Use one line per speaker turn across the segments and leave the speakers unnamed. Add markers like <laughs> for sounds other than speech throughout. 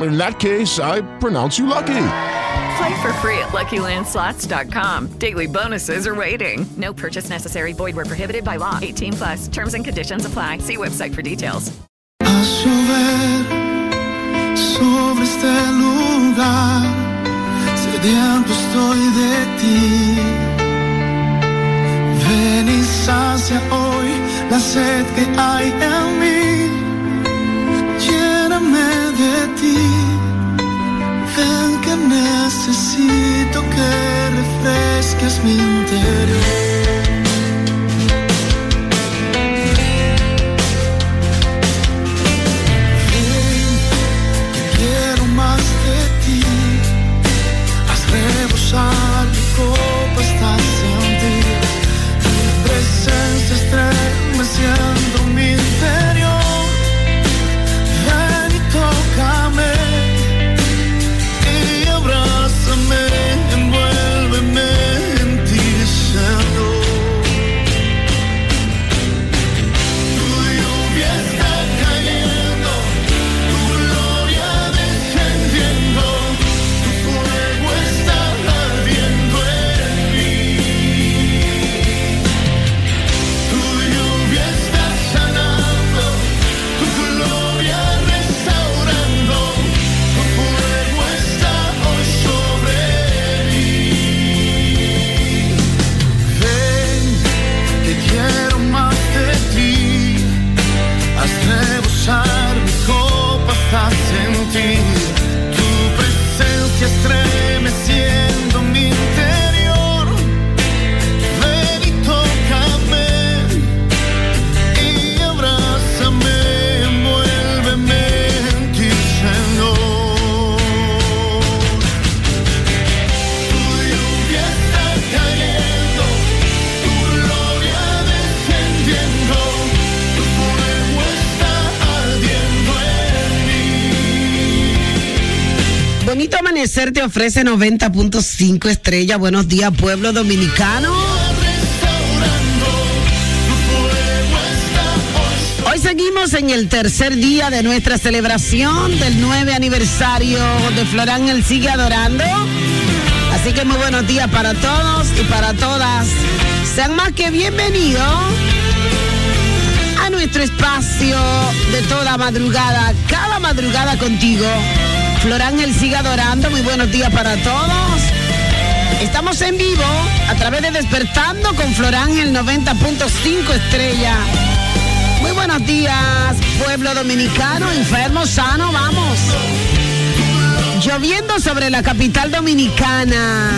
In that case, I pronounce you lucky.
Play for free at LuckyLandSlots.com. Daily bonuses are waiting. No purchase necessary. Void where prohibited by law. 18 plus. Terms and conditions apply. See website for details.
A llover sobre este lugar, sediento estoy de ti. Ven y sacia hoy la sed que hay en mí. Lléname de ti. Ven que necesito que refresques mi interior. que quiero más de ti. Haz rebosar mi copa hasta
Ofrece 90.5 estrellas. Buenos días, pueblo dominicano. Hoy seguimos en el tercer día de nuestra celebración del 9 aniversario de Florán El Sigue Adorando. Así que muy buenos días para todos y para todas. Sean más que bienvenidos a nuestro espacio de toda madrugada, cada madrugada contigo. Florán El Sigue Adorando, muy buenos días para todos. Estamos en vivo a través de Despertando con Florángel 90.5 estrella. Muy buenos días, pueblo dominicano, enfermo, sano, vamos. Lloviendo sobre la capital dominicana.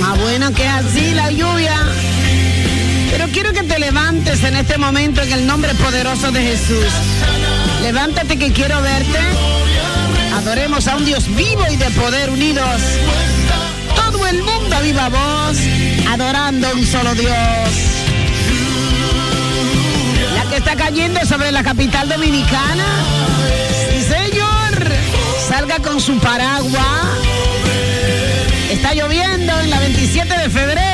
Más bueno que así la lluvia. Pero quiero que te levantes en este momento en el nombre poderoso de Jesús. Levántate que quiero verte. Adoremos a un Dios vivo y de poder unidos. Todo el mundo a viva voz, adorando a un solo Dios. La que está cayendo sobre la capital dominicana. Sí, señor. Salga con su paraguas. Está lloviendo en la 27 de febrero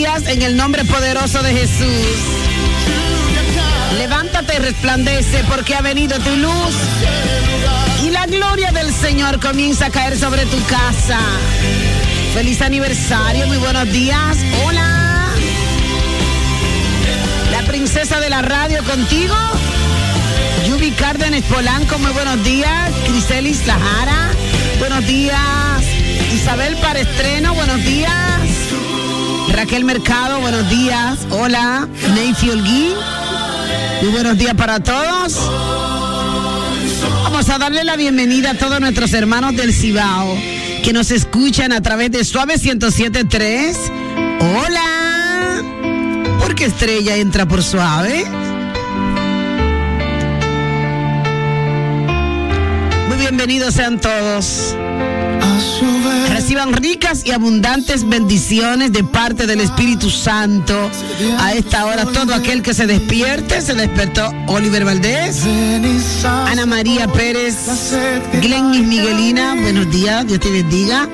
días en el nombre poderoso de Jesús. Levántate y resplandece porque ha venido tu luz. Y la gloria del Señor comienza a caer sobre tu casa. Feliz aniversario, muy buenos días. Hola. La princesa de la radio contigo. Yubi Cárdenas Polanco, muy buenos días. Criselis Lajara, buenos días. Isabel Parestreno, buenos días. Raquel Mercado, buenos días. Hola. Ney Olguín, muy buenos días para todos. Vamos a darle la bienvenida a todos nuestros hermanos del Cibao que nos escuchan a través de Suave 1073. Hola. ¿Por qué estrella entra por suave? Muy bienvenidos sean todos. Reciban ricas y abundantes bendiciones de parte del Espíritu Santo. A esta hora, todo aquel que se despierte, se despertó Oliver Valdés, Ana María Pérez, Glennis Miguelina. Buenos días, Dios te bendiga.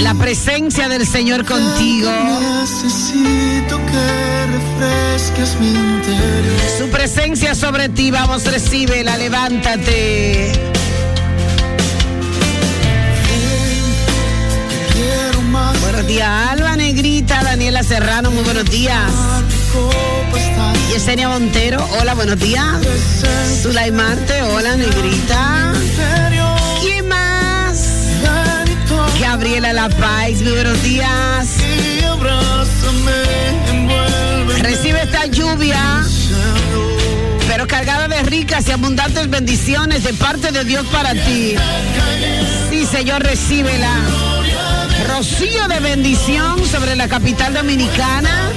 La presencia del Señor contigo. Su presencia sobre ti, vamos, recíbela, levántate. Días, Alba Negrita, Daniela Serrano, muy buenos días. Yesenia Montero, hola, buenos días. Zulay Marte, hola, Negrita. ¿Quién más? Gabriela La Paz, muy buenos días. Recibe esta lluvia, pero cargada de ricas y abundantes bendiciones de parte de Dios para ti. Sí, Señor, recíbela. Rocío de bendición sobre la capital dominicana.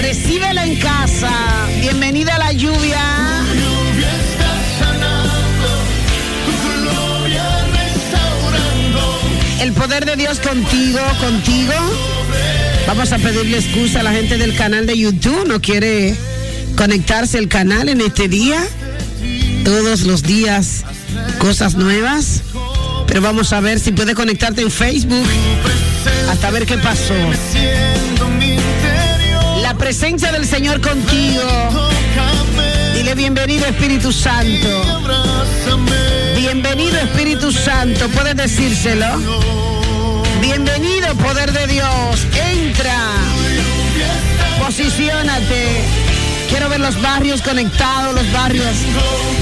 Recíbela en casa. Bienvenida a la lluvia. El poder de Dios contigo, contigo. Vamos a pedirle excusa a la gente del canal de YouTube. No quiere conectarse al canal en este día. Todos los días cosas nuevas. Pero vamos a ver si puede conectarte en Facebook. Hasta ver qué pasó. La presencia del Señor contigo. Dile bienvenido Espíritu Santo. Bienvenido Espíritu Santo. Puedes decírselo. Bienvenido poder de Dios. Entra. Posiciónate. Quiero ver los barrios conectados, los barrios,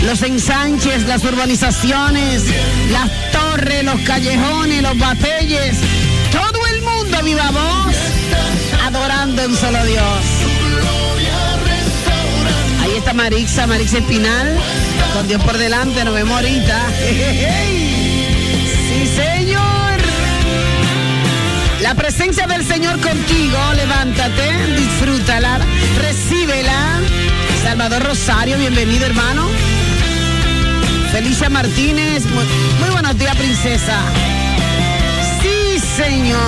los ensanches, las urbanizaciones, las los callejones, los batalles. Todo el mundo viva voz, adorando en solo Dios. Ahí está Marixa, Marixa Espinal. Con Dios por delante, nos vemos ahorita. <laughs> Sí, señor. La presencia del Señor contigo, levántate, disfrútala, recíbela. Salvador Rosario, bienvenido hermano. Felicia Martínez, muy, buenos días, princesa. Sí, señor.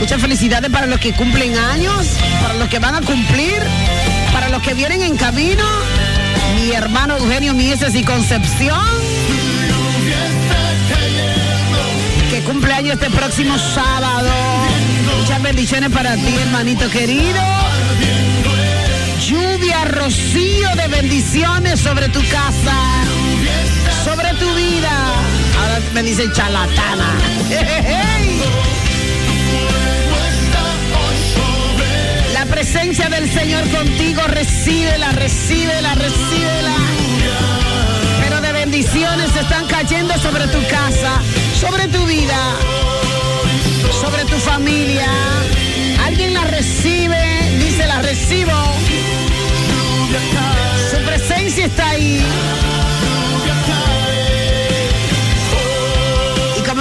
Muchas felicidades para los que cumplen años, para los que van a cumplir, para los que vienen en camino. Mi hermano Eugenio Mieses y Concepción. Que cumpleaños este próximo sábado. Muchas bendiciones para ti, hermanito querido. Lluvia, rocío de bendiciones sobre tu casa, sobre tu vida. Ahora me dicen charlatana. <laughs> La presencia del Señor contigo, recíbela, recíbela, recíbela. Pero de bendiciones están cayendo sobre tu casa, sobre tu vida, sobre tu familia. Alguien la recibe, dice la recibo. Su presencia está ahí.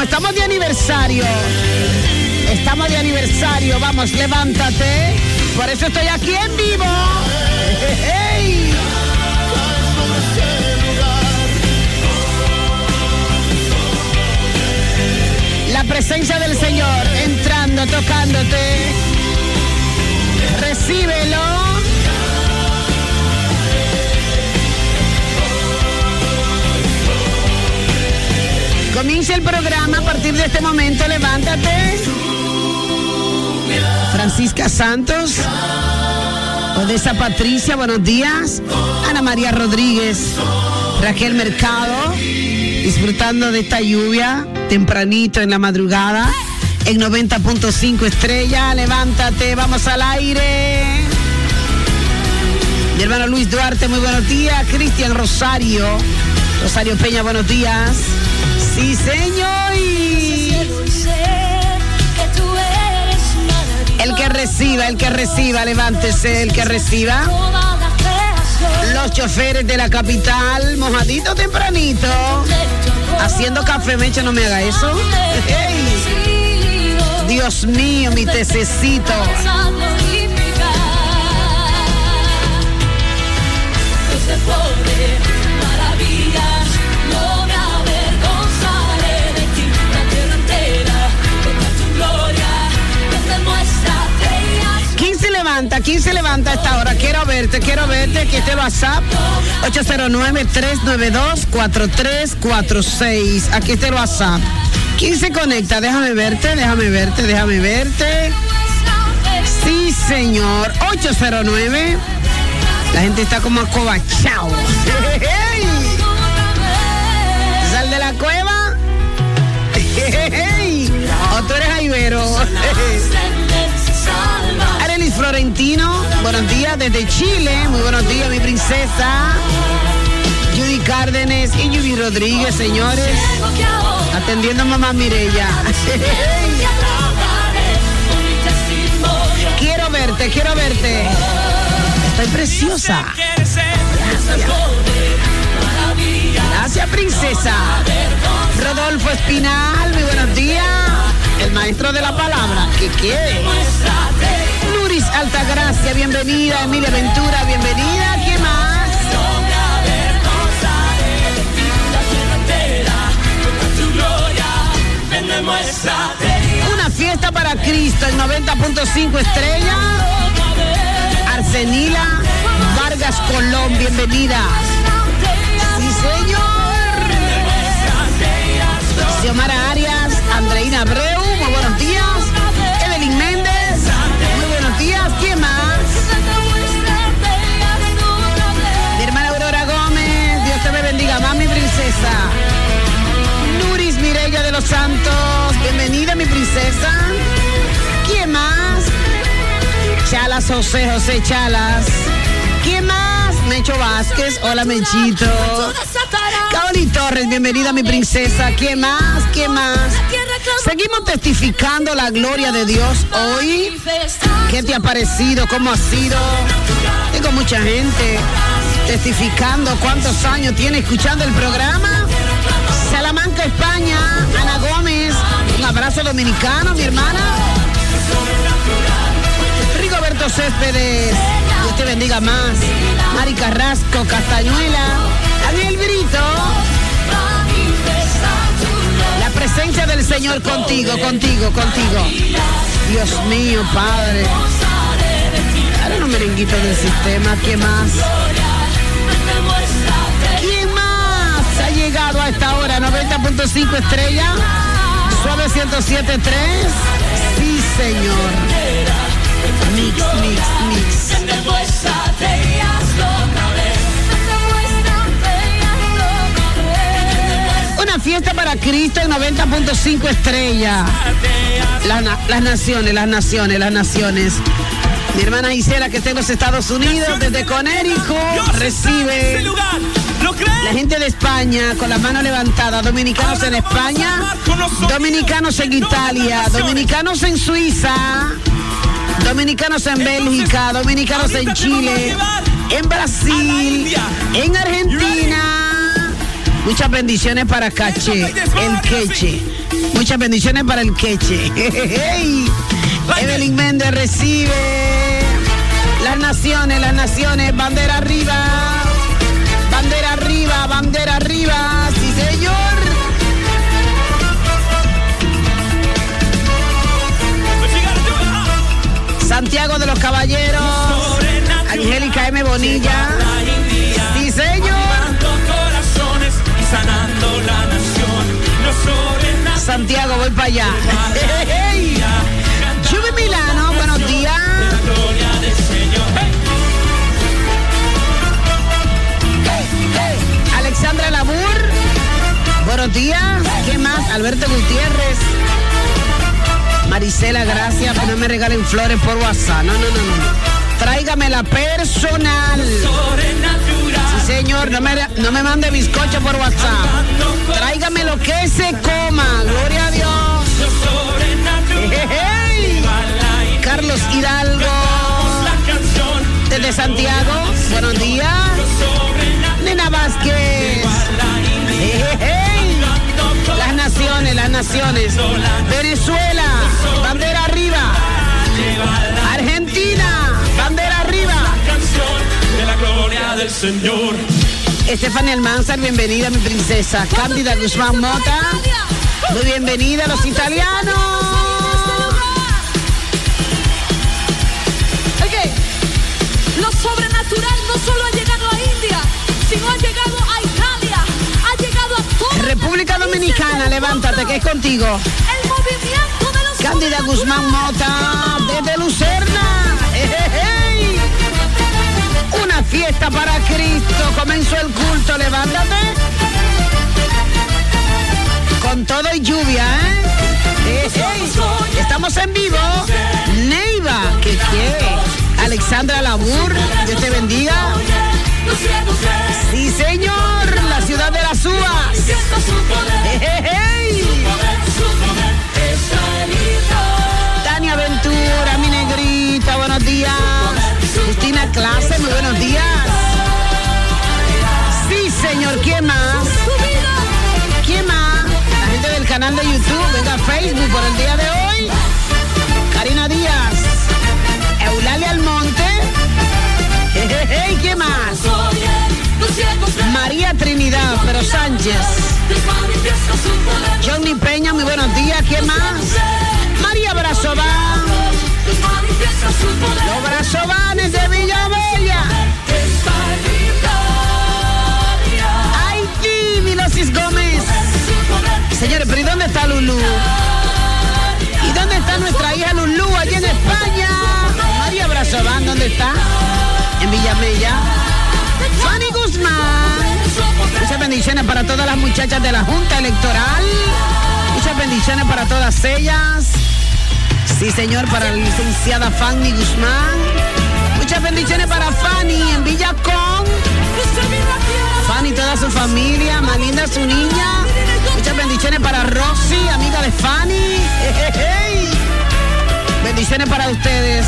Estamos de aniversario, estamos de aniversario, vamos, levántate. Por eso estoy aquí en vivo. <laughs> ¡Hey! La presencia del Señor entrando, tocándote. Recíbelo. Comienza el programa a partir de este momento. Levántate. Francisca Santos. Odessa Patricia, buenos días. Ana María Rodríguez. Raquel Mercado. Disfrutando de esta lluvia tempranito en la madrugada. En 90.5 estrella. Levántate, vamos al aire. Mi hermano Luis Duarte, muy buenos días. Cristian Rosario. Rosario Peña, buenos días. Sí, señor. El que reciba, el que reciba, levántese, el que reciba. Los choferes de la capital, mojadito tempranito. Haciendo café, Mecha, no me haga eso. Dios mío, mi tececito. Levanta? ¿Quién se levanta a esta hora? Quiero verte, quiero verte. Aquí este WhatsApp. 809-392-4346. Aquí está el WhatsApp. ¿Quién se conecta? Déjame verte, déjame verte, déjame verte. Sí, señor. 809. La gente está como acobachado. <laughs> Sal de la cueva. <laughs> O tú eres Aibero. <laughs> Arelis Florentino, buenos días desde Chile. Muy buenos días, mi princesa. Judy Cárdenes y Judy Rodríguez, señores. Atendiendo a mamá Mirella. <laughs> quiero verte, quiero verte. Estoy preciosa. Gracias, princesa. Rodolfo Espinal, muy buenos días. El maestro de la palabra. ¿Qué quiere? Nuris Altagracia, bienvenida. Emilia Ventura, bienvenida. ¿Qué más? Una fiesta para Cristo en 90.5 estrellas. Arsenila Vargas Colón, bienvenida. Sí, señor. Xiomara Arias, Andreina Abreu, De los Santos, bienvenida mi princesa. ¿Quién más? Chalas José, José Chalas. ¿Quién más? Mecho Vázquez, hola Mechito. Kaoli Torres, bienvenida mi princesa. ¿Quién más? ¿Quién más? Seguimos testificando la gloria de Dios hoy. ¿Qué te ha parecido? ¿Cómo ha sido? Tengo mucha gente testificando cuántos años tiene escuchando el programa. España, Ana Gómez, un abrazo dominicano, mi hermana. Rigoberto Céspedes, Dios te bendiga más. Mari Carrasco, Castañuela, Daniel Brito. La presencia del Señor contigo, contigo, contigo. Dios mío, Padre. Ahora un merenguito del sistema, ¿qué más? A esta hora? 90.5 estrella. Suave 107.3. Sí, señor. Mix, mix, mix. Una fiesta para Cristo en 90.5 estrella. Las, las naciones, las naciones, las naciones. Mi hermana Isela que está en los Estados Unidos, desde Conérico, recibe la gente de España con la mano levantada, dominicanos en España, dominicanos en Italia, dominicanos en Suiza, dominicanos en Bélgica, dominicanos en Chile, en Brasil, en Argentina. Muchas bendiciones para Cache, el Queche. Muchas bendiciones para el Queche. <laughs> Evelyn Méndez recibe. Las naciones, las naciones, bandera arriba, bandera arriba, sí señor. Santiago de los Caballeros, Angélica M. Bonilla, sí señor. Santiago, voy para allá. <laughs> buenos días. ¿Qué más? Alberto Gutiérrez. Marisela, gracias, pero no me regalen flores por WhatsApp. No, no, no, no. tráigame la personal. Sí, señor, no me, no me mande bizcocho por WhatsApp. Tráigame lo que se coma. Gloria a Dios. Ejejey. Carlos Hidalgo. Desde Santiago. Buenos días. Nena Vázquez. Naciones. Venezuela. Bandera arriba. Argentina. Bandera arriba.
de la gloria del Señor.
Estefania Almanzar, bienvenida mi princesa. Cándida Guzmán Mota, muy bienvenida a los italianos.
Ok, lo sobrenatural no solo ha llegado a India, sino ha llegado a
República Dominicana, levántate que es contigo.
el movimiento de los
Cándida Guzmán Mota, desde Lucerna. Una fiesta para Cristo. Comenzó el culto, levántate. Con todo y lluvia, ¿eh? Estamos en vivo. Neiva, que qué. Alexandra Labur, Dios te bendiga. Sí, señor, la ciudad de las uvas.
Italia.
Tania Ventura, mi negrita, buenos días. Justina Clase, muy buenos días. Sí, señor, ¿quién más? ¿Quién más? La gente del canal de YouTube, venga Facebook por el día de hoy. Karina Díaz, Eulalia Almonte. Jejeje, ¿quién más? María Trinidad, pero Sánchez. Johnny Peña, muy buenos días. ¿Quién más? María Brazován. Los Brazovanes de
Italia.
Haití, Milosis Gómez. Señores, pero ¿y dónde está Lulú? ¿Y dónde está nuestra hija Lulú allí en España? María Brazován, ¿dónde está? En Villamella. Fanny Guzmán. Muchas bendiciones para todas las muchachas de la Junta Electoral. Muchas bendiciones para todas ellas. Sí, señor, para la licenciada Fanny Guzmán. Muchas bendiciones para Fanny en Villacón. Fanny toda su familia, más linda su niña. Muchas bendiciones para Rosy, amiga de Fanny. <laughs> Bendiciones para ustedes.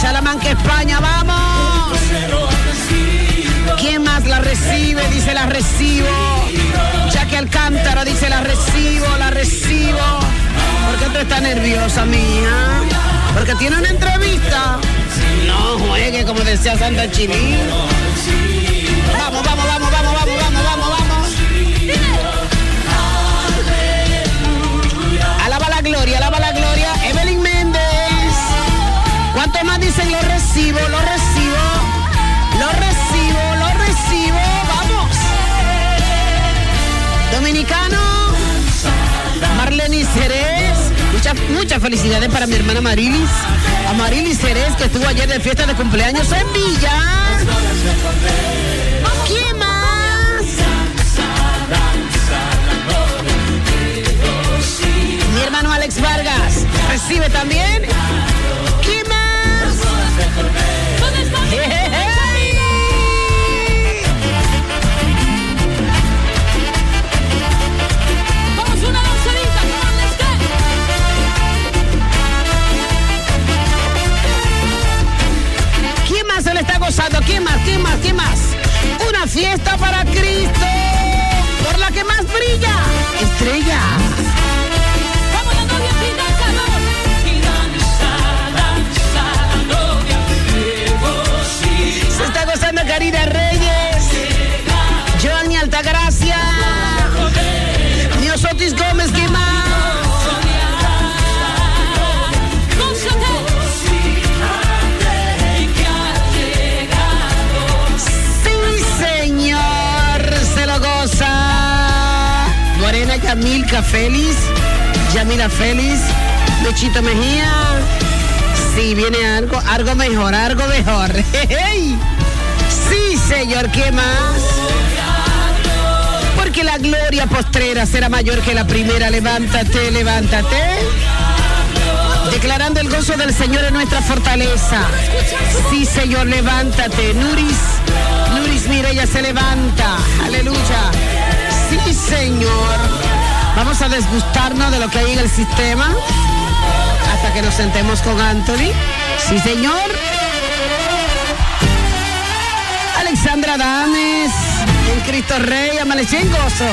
Salamanca, España, vamos. ¿Quién más la recibe? Dice la recibo. Jackie Alcántara dice la recibo, la recibo. ¿Por qué tú estás nerviosa, mía? Porque tiene una entrevista. No juegue como decía Santa Chilín. Vamos, vamos, vamos, vamos, vamos, vamos, recibo, lo recibo? Lo recibo, lo recibo. Vamos. Dominicano. Marlene Jerez. Muchas, muchas felicidades para mi hermana Marilis. A Marilis Jerez que estuvo ayer de fiesta de cumpleaños en Villa. ¿Quién más? Mi hermano Alex Vargas recibe también. ¿Dónde está mi amigo? Vamos una lanzadita con el esté. ¿Quién más se le está gozando? ¿Quién más? ¿Quién más? ¿Quién más? Una fiesta para Cristo, por la que más brilla. Estrella. Yamira Félix, Yamira Félix, Luchito Mejía. Sí, viene algo, algo mejor, algo mejor. <laughs> Sí, señor, ¿qué más? Porque la gloria postrera será mayor que la primera. Levántate, levántate. Declarando el gozo del Señor en nuestra fortaleza. Sí, Señor, levántate. Nuris, Nuris Mireya se levanta. Aleluya. Sí, Señor. Vamos a desgustarnos de lo que hay en el sistema hasta que nos sentemos con Anthony. Sí, Señor. Alexandra Dames, en Cristo Rey, amanecí en gozo.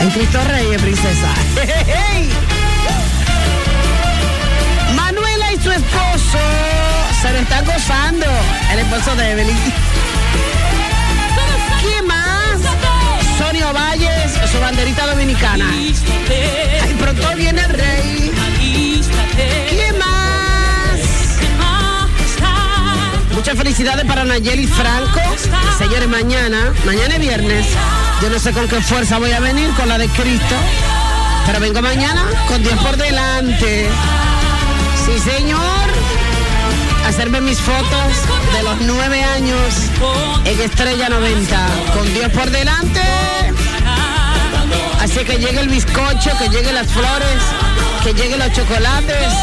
En Cristo Rey, eh, princesa. <laughs> Manuela y su esposo se lo están gozando. El esposo de Evelyn. ¿Quién más? Banderita dominicana. Ay, pronto viene el rey. ¿Quién más? Muchas felicidades para Nayeli Franco. Señores, mañana, mañana es viernes. Yo no sé con qué fuerza voy a venir, con la de Cristo. Pero vengo mañana con Dios por delante. Sí, señor. Hacerme mis fotos de los nueve años en Estrella 90. Con Dios por delante. Así que llegue el bizcocho, que lleguen las flores, que lleguen los chocolates.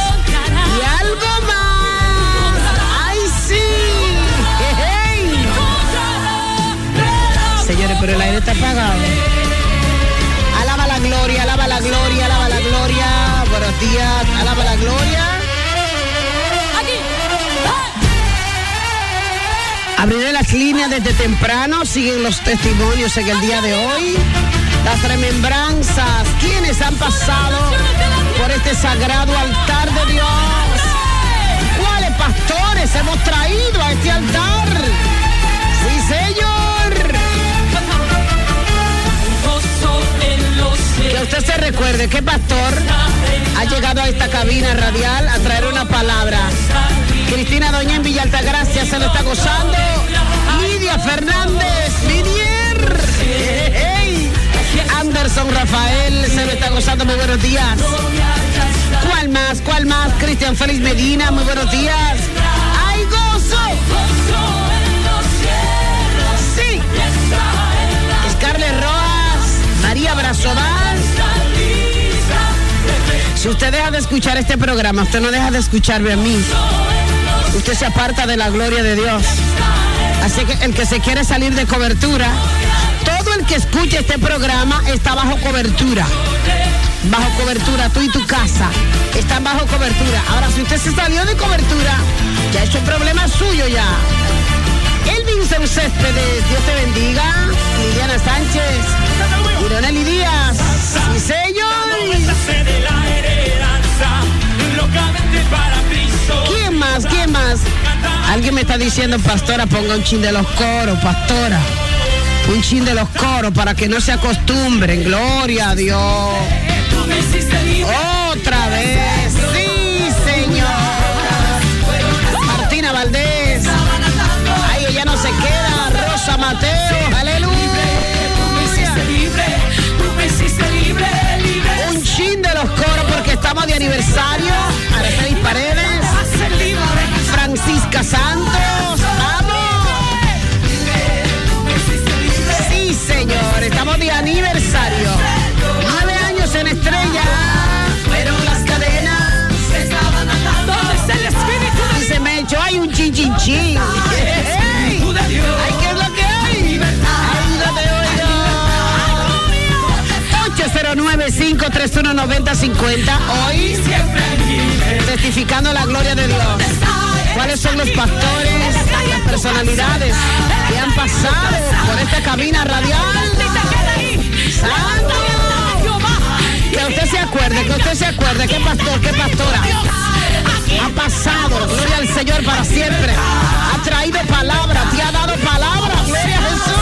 Y algo más. ¡Ay, sí! ¡Hey! Señores, pero el aire está apagado. Alaba la gloria, alaba la gloria, alaba la gloria. Buenos días, alaba la gloria. Abriré las líneas desde temprano, siguen los testimonios en el día de hoy. Las remembranzas, quienes han pasado por este sagrado altar de Dios. ¿Cuáles pastores hemos traído a este altar? Sí, Señor. Que usted se recuerde que pastor ha llegado a esta cabina radial a traer una palabra. Cristina Doña en Villa Altagracia se lo está gozando. Lidia Fernández, Vinier. Anderson Rafael se lo está gozando. Muy buenos días. ¿Cuál más? ¿Cuál más? Cristian Félix Medina, muy buenos días. ¡Hay gozo! Sí. Scarlett Roas, María Brazobal. Si usted deja de escuchar este programa, usted no deja de escucharme a mí. Usted se aparta de la gloria de Dios. Así que el que se quiere salir de cobertura, que escuche este programa está bajo cobertura. Bajo cobertura, tú y tu casa están bajo cobertura. Ahora, si usted se salió de cobertura, ya es un problema suyo ya. Elvin Céspedes, Dios te bendiga. Liliana Sánchez, Ironeli Díaz, señor. ¿Quién más? ¿Quién más? Alguien me está diciendo, pastora, ponga un chin de los coros, pastora. Un chin de los coros para que no se acostumbren. Gloria a Dios. Otra vez. Sí, señor. Martina Valdés. Ay, ella no se queda. Rosa Mateo. Aleluya. Un chin de los coros porque estamos de aniversario. Araceli Paredes. Francisca Santos. Aniversario. Nueve años en estrella. Fueron las cadenas. ¿Dónde está el espíritu? Y se me echó ahí un chin chin chin. ¡Ay, qué es lo que hay! ¡Ay, no te oigo! 809-531-9050. Hoy testificando la gloria de Dios. ¿Cuáles son los pastores, las personalidades que han pasado por esta cabina radial? Que usted se acuerde, que usted se acuerde, qué pastor, qué pastora ha pasado, gloria al Señor para siempre. Ha traído palabra, te ha dado palabra, gloria a Jesús.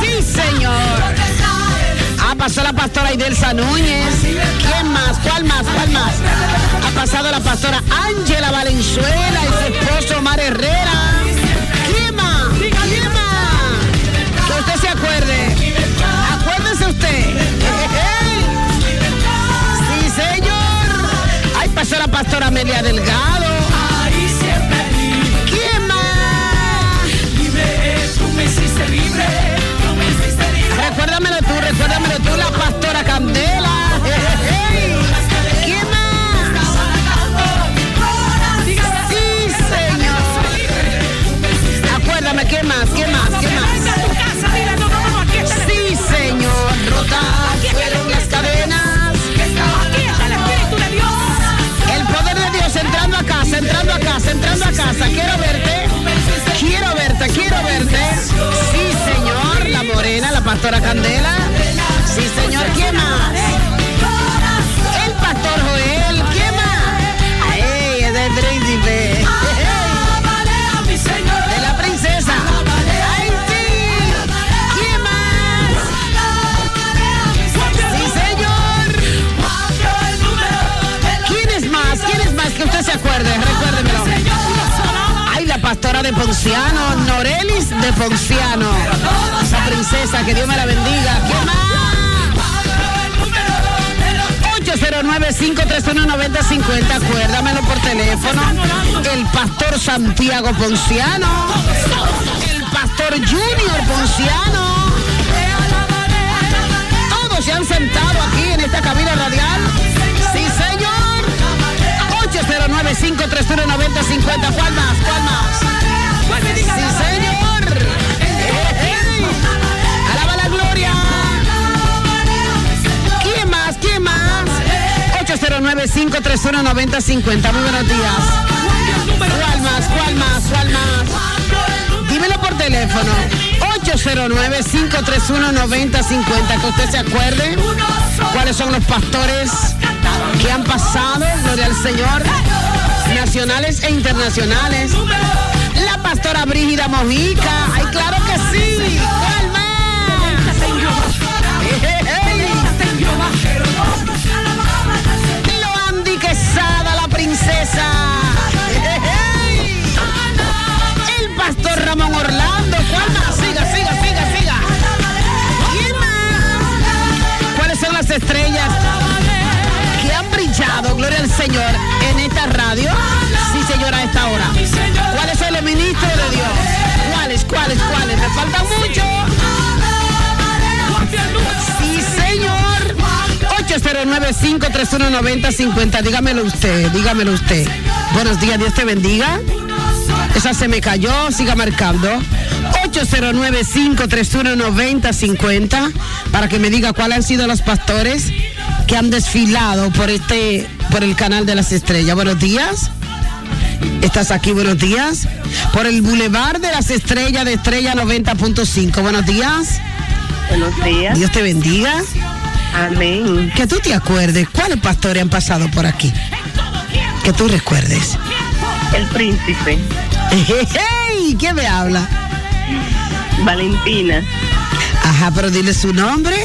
Sí, Señor. Ha pasado la pastora Idelsa Núñez. ¿Quién más? ¿Cuál más? ¿Cuál más? Ha pasado la pastora Ángela Valenzuela y su esposo Omar Herrera. ¿Quién más? Usted se acuerde acuerde. Acuérdese usted. <laughs> Sí, señor. Ay, pasó la pastora Amelia Delgado. A casa. Quiero verte. Quiero verte, quiero verte. Sí, señor. La morena, la pastora Candela. Sí, señor. ¿Quién más? El pastor Joel. ¿Quién más? ¡Ey! Es del. De la princesa. ¡Ay, señor. ¿Quién más? ¿Quién es más? Que usted se acuerde. Pastora de Ponciano. Norelis de Ponciano. Esa princesa. Que Dios me la bendiga. ¿Quién más? 809-531-9050, acuérdamelo por teléfono. El pastor Santiago Ponciano. El pastor Junior Ponciano. Todos se han sentado aquí en esta cabina radial. 809-531-9050. ¿Cuál más? ¿Cuál más? Sí, señor. Ey, Alaba la gloria. ¿Quién más? ¿Quién más? 809-531-9050. Muy buenos días. ¿Cuál más? ¿Cuál más? ¿Cuál más? Dímelo por teléfono. 809-531-9050. Que usted se acuerde cuáles son los pastores que han pasado, gloria al Señor, nacionales e internacionales. La pastora Brígida Mojica. Ay, claro que sí. 809-531-9050. Dígamelo usted, dígamelo usted. Buenos días, Dios te bendiga. Esa se me cayó, siga marcando. 809-531-9050 para que me diga cuáles han sido los pastores que han desfilado por este, por el canal de las estrellas. Buenos días. ¿Estás aquí? Buenos días. Por el Boulevard de las Estrellas de Estrella 90.5. Buenos días.
Buenos días.
Dios te bendiga.
Amén.
Que tú te acuerdes, ¿cuáles pastores han pasado por aquí? Que tú recuerdes.
El príncipe.
¡Hey! ¿Quién me habla?
Valentina.
Ajá, pero dile su nombre.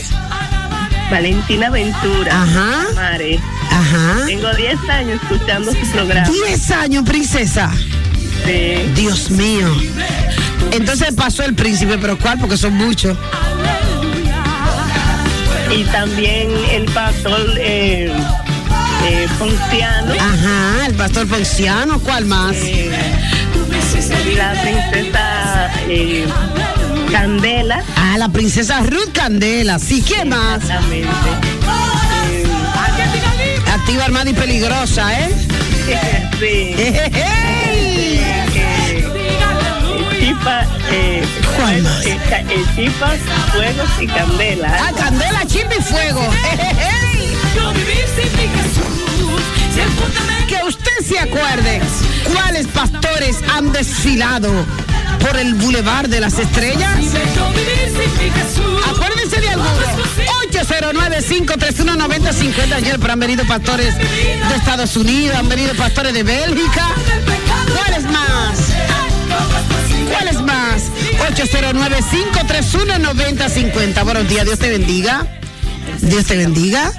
Valentina Ventura.
Ajá.
Mare.
Ajá.
Tengo 10 años escuchando su programa.
10 años, princesa.
Sí.
Dios mío. Entonces pasó el príncipe, pero ¿cuál? Porque son muchos.
Y también el pastor eh, eh, Ponciano.
Ajá, el pastor Ponciano, ¿cuál más?
Eh, la princesa eh, Candela.
Ah, la princesa Ruth Candela. Sí, ¿quién más?
Exactamente.
Activa, armada y peligrosa, ¿eh? <laughs>
Sí. <laughs> Chipa, eh,
¿Cuál más?
eh, ca- eh, chipas, fuegos y candela.
Ah, Candela, chip y fuego. <laughs> ¡Ey!
Yo vivir sin mi Jesús, siempre
Que usted se acuerde cuáles pastores han desfilado por el Boulevard de las Estrellas.
yo vivir sin mi Jesús.
Acuérdense de alguno. 809-531-9050. Ayer, pero han venido pastores de Estados Unidos, han venido pastores de Bélgica. ¿Cuáles más? ¿Cuáles más? 809-531-9050. Buenos días, Dios te bendiga. Dios te bendiga.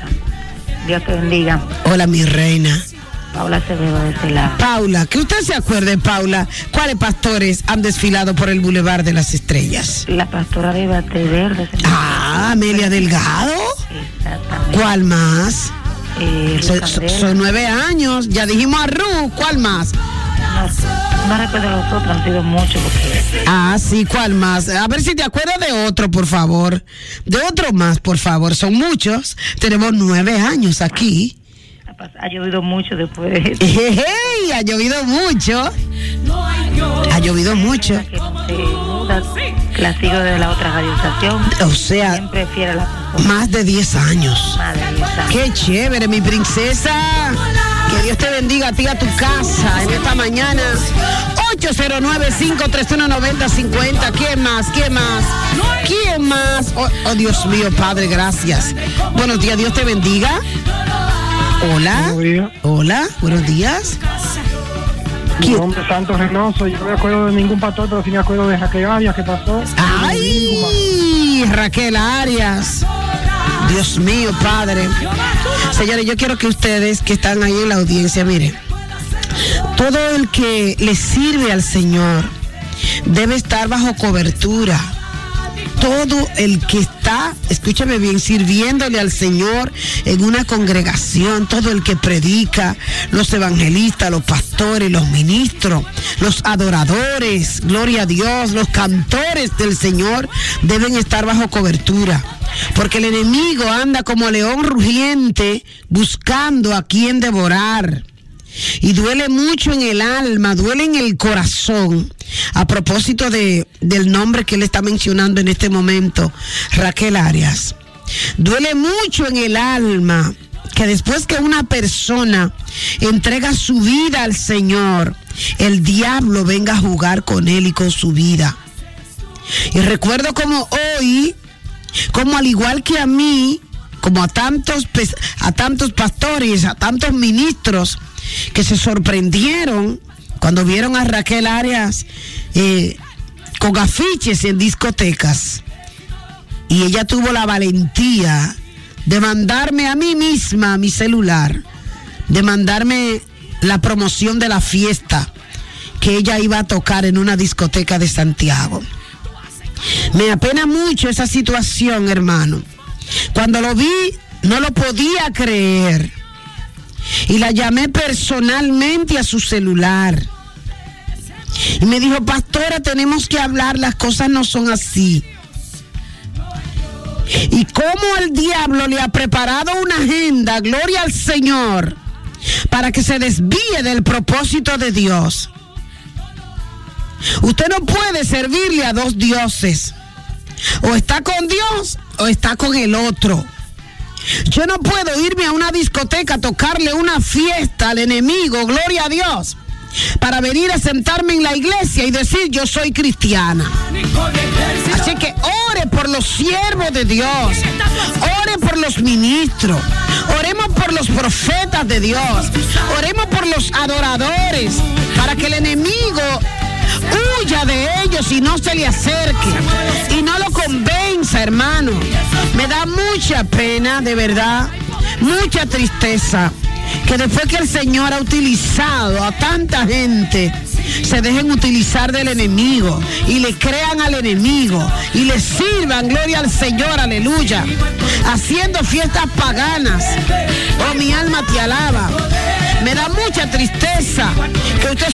Dios te bendiga.
Hola, mi reina.
Paula Acevedo de este lado.
Paula, que usted se acuerde, Paula, ¿cuáles pastores han desfilado por el Boulevard de las Estrellas?
La pastora de Verde.
Ah, Amelia Delgado.
Exactamente.
¿Cuál más?
Eh,
son nueve años. Ya dijimos a Ru. ¿Cuál más?
No, no recuerdo los otros, han sido muchos porque
Ah, sí, ¿cuál más? A ver si te acuerdas de otro, por favor. De otro más, por favor. Son muchos. Tenemos nueve años aquí.
ha llovido mucho después de eso. <laughs>
Ha llovido mucho. Ha llovido mucho.
La sigo de la otra radioestación.
O sea,
Siempre fiel a la
más de 10 años.
Más de 10 años.
Qué chévere, mi princesa. Que Dios te bendiga a ti a tu casa en esta mañana. 809-531-9050. ¿Quién más? ¿Quién más? ¿Quién más? Oh, oh, Dios mío, Padre, gracias. Buenos días, Dios te bendiga. Hola. Hola, buenos días.
Mi nombre es Santos Reynoso. Yo no me acuerdo de ningún pastor, pero sí me acuerdo de Raquel Arias que pasó.
¡Ay! Raquel Arias. Dios mío, Padre. Señores, yo quiero que ustedes que están ahí en la audiencia, miren, todo el que le sirve al Señor debe estar bajo cobertura. Todo el que está, escúchame bien, sirviéndole al Señor en una congregación, todo el que predica, los evangelistas, los pastores, los ministros, los adoradores, gloria a Dios, los cantores del Señor deben estar bajo cobertura. Porque el enemigo anda como león rugiente buscando a quien devorar. Y duele mucho en el alma, duele en el corazón. A propósito de, del nombre que él está mencionando en este momento, Raquel Arias. Duele mucho en el alma que después que una persona entrega su vida al Señor, el diablo venga a jugar con él y con su vida. Y recuerdo como hoy, como al igual que a mí, como a tantos, a tantos pastores, a tantos ministros que se sorprendieron cuando vieron a Raquel Arias eh, con afiches en discotecas. Y ella tuvo la valentía de mandarme a mí misma mi celular, de mandarme la promoción de la fiesta que ella iba a tocar en una discoteca de Santiago. Me apena mucho esa situación, hermano. Cuando lo vi, no lo podía creer. Y la llamé personalmente a su celular. Y me dijo, pastora, tenemos que hablar, las cosas no son así. Y cómo el diablo le ha preparado una agenda, gloria al Señor, para que se desvíe del propósito de Dios. Usted no puede servirle a dos dioses. O está con Dios o está con el otro. Yo no puedo irme a una discoteca a tocarle una fiesta al enemigo, gloria a Dios, para venir a sentarme en la iglesia y decir yo soy cristiana. Así que ore por los siervos de Dios, ore por los ministros, oremos por los profetas de Dios, oremos por los adoradores, para que el enemigo huya de ellos y no se le acerque y no lo convenza, hermano. Me da mucha pena, de verdad, mucha tristeza, que después que el Señor ha utilizado a tanta gente, se dejen utilizar del enemigo y le crean al enemigo y le sirvan, gloria al Señor, aleluya, haciendo fiestas paganas. Oh, mi alma te alaba. Me da mucha tristeza que usted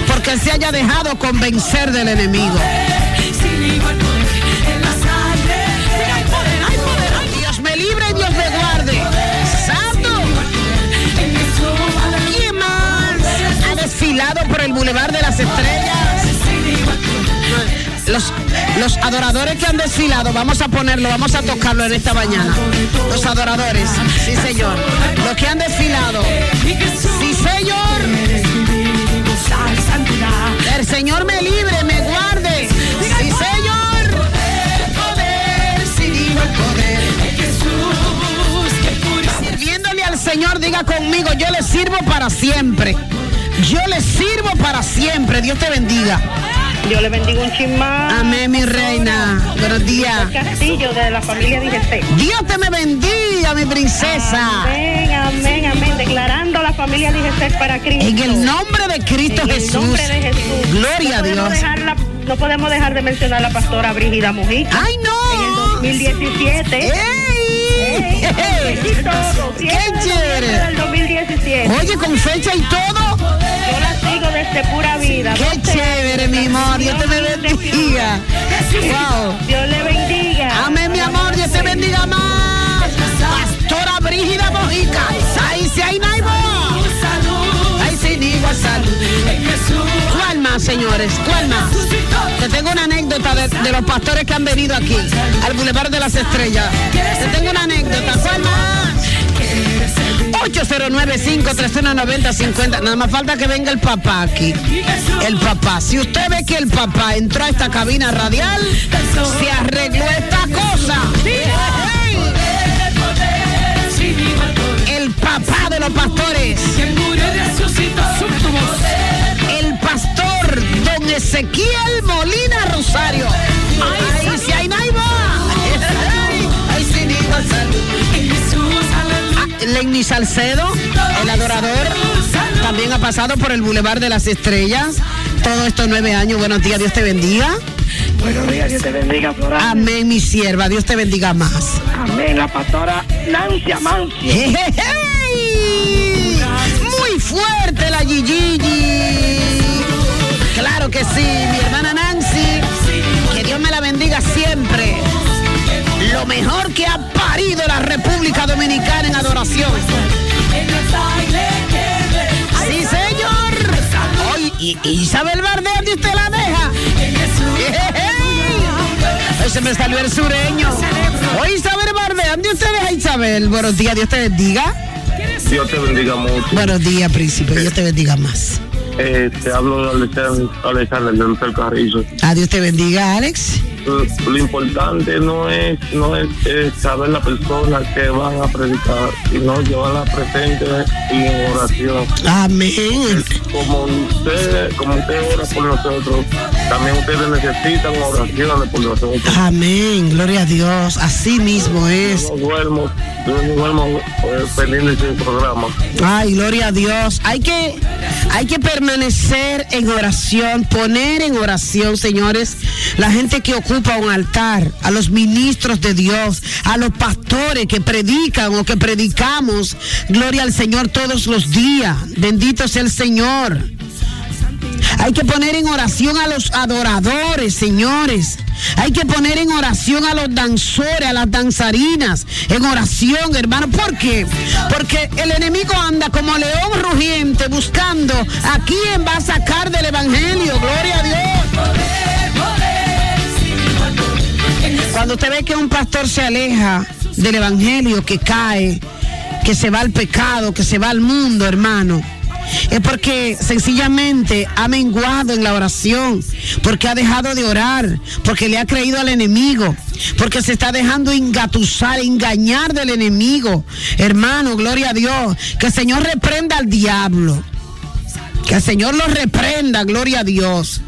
porque se haya dejado convencer del enemigo. Dios me libre y Dios me guarde. Santo. ¿Quién más ha desfilado por el Boulevard de las Estrellas? Los, los adoradores que han desfilado, vamos a ponerlo, vamos a tocarlo en esta mañana. Los adoradores, sí señor. Los que han desfilado, sí señor. Señor me libre, me guarde. Sí señor. Poder, sí digo el poder. Sirviéndole al Señor, diga conmigo, yo le sirvo para siempre. Yo le sirvo para siempre. Dios te bendiga.
Yo le bendigo un chismán.
Amén, mi reina. Buenos días.
Castillo de la familia DGC.
Dios te me bendiga, mi princesa.
Amén, amén, amén. Declarando la familia DGC para Cristo.
En el nombre de Cristo
En el
Jesús.
nombre de Jesús.
Gloria a
No
Dios.
dejarla- no podemos dejar de mencionar a la pastora Brígida Mujica.
¡Ay, no!
En el 2017.
¡Ey!
Ey, todo.
¡Qué chévere!
noviembre del 2017.
Oye, con fecha y todo.
Yo la sigo desde pura vida.
Qué chévere, mi amor. Dios te me bendiga. Wow.
Dios le bendiga.
Amén, mi amor. Dios te bendiga más. Pastora Brígida Mojica. Ahí sí hay naibo. Salud. ¿Cuál más, señores? ¿Cuál más? Te tengo una anécdota de, de los pastores que han venido aquí, al Boulevard de las Estrellas. Te tengo una anécdota. ¿Cuál más? 809-531-9050. Nada más falta que venga el papá aquí. El papá. Si usted ve que el papá entró a esta cabina radial, se arregló esta cosa. Papá de los pastores. El pastor don Ezequiel Molina Rosario. Hay naiva. Digo salud. Ah, Lenny Salcedo, el adorador, también ha pasado por el Boulevard de las Estrellas. Todos estos nueve años, buenos días, Dios te bendiga.
Buenos días, Dios te bendiga, Flora.
Amén, mi sierva, Dios te bendiga más.
Amén, la pastora Nancy Amancio.
Muy fuerte la Gigi. Claro que sí, mi hermana Nancy. Que Dios me la bendiga siempre. Lo mejor que ha parido la República Dominicana en adoración. Sí, señor. Hoy, Isabel Bardea, ¿dónde usted la deja? Hoy se me salió el sureño. Hoy Isabel Bardea, ¿dónde usted deja Isabel? Buenos días, Dios te bendiga.
Dios te bendiga mucho.
Buenos días, príncipe. Dios te bendiga más.
Eh, te hablo de Alexander, Alexander de Lucer Carrizo.
A Dios te bendiga, Alex.
Lo, importante no es no es, eh, saber la persona que van a predicar, sino llevarla presente y en oración.
Amén.
Como usted, como usted ora por nosotros, también ustedes necesitan oraciones por nosotros.
Amén. Gloria a Dios. Así mismo es.
No duermo, yo no duermo eh, pendiente de su programa.
Ay, gloria a Dios. Hay que, hay que permanecer en oración, poner en oración, señores, la gente que ocupa un altar, a los ministros de Dios, a los pastores que predican o que predicamos. Gloria al Señor todos los días. Bendito sea el Señor. Hay que poner en oración a los adoradores, señores. Hay que poner en oración a los danzores, a las danzarinas. En oración, hermano. ¿Por qué? Porque el enemigo anda como león rugiente buscando a quién va a sacar del evangelio. Gloria a Dios. Cuando usted ve que un pastor se aleja del evangelio, que cae, que se va al pecado, que se va al mundo, hermano. Es porque sencillamente ha menguado en la oración, porque ha dejado de orar, porque le ha creído al enemigo, porque se está dejando engatusar, engañar del enemigo. Hermano, gloria a Dios. Que el Señor reprenda al diablo. Que el Señor lo reprenda, gloria a Dios.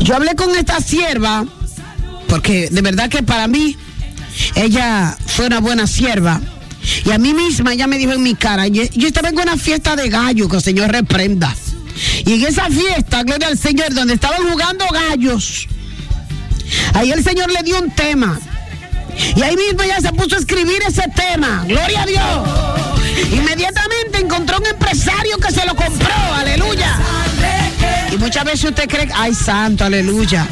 Yo hablé con esta sierva, porque de verdad que para mí ella fue una buena sierva. Y a mí misma ella me dijo en mi cara, yo, estaba en una fiesta de gallos, que el Señor reprenda. Y en esa fiesta, gloria al Señor, donde estaban jugando gallos, ahí el Señor le dio un tema. Y ahí mismo ella se puso a escribir ese tema. Gloria a Dios. Inmediatamente encontró un empresario que se lo compró, aleluya. Y muchas veces usted cree, ay santo, aleluya.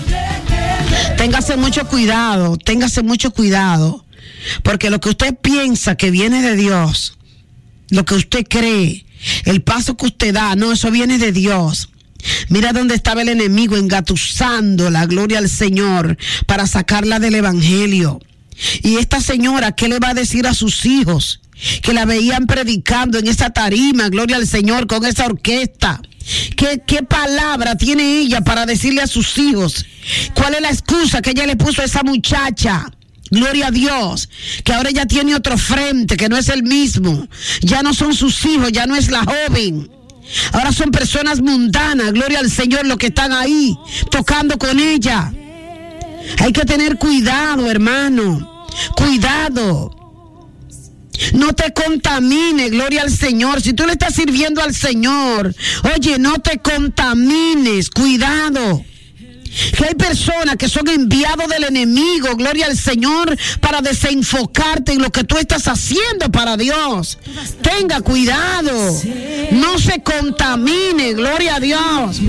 Téngase mucho cuidado, téngase mucho cuidado. Porque lo que usted piensa que viene de Dios, lo que usted cree, el paso que usted da, no, eso viene de Dios. Mira dónde estaba el enemigo engatusando la gloria al Señor para sacarla del Evangelio. Y esta señora, ¿qué le va a decir a sus hijos? Que la veían predicando en esa tarima, gloria al Señor, con esa orquesta. ¿Qué, ¿Qué palabra tiene ella para decirle a sus hijos? ¿Cuál es la excusa que ella le puso a esa muchacha? Gloria a Dios, que ahora ella tiene otro frente, que no es el mismo. Ya no son sus hijos, ya no es la joven. Ahora son personas mundanas, gloria al Señor, los que están ahí tocando con ella. Hay que tener cuidado, hermano. Cuidado. No te contamine, gloria al Señor. Si tú le estás sirviendo al Señor, oye, no te contamines, cuidado. Que hay personas que son enviados del enemigo, gloria al Señor, para desenfocarte en lo que tú estás haciendo para Dios. Tenga cuidado, no se contamine, gloria a Dios.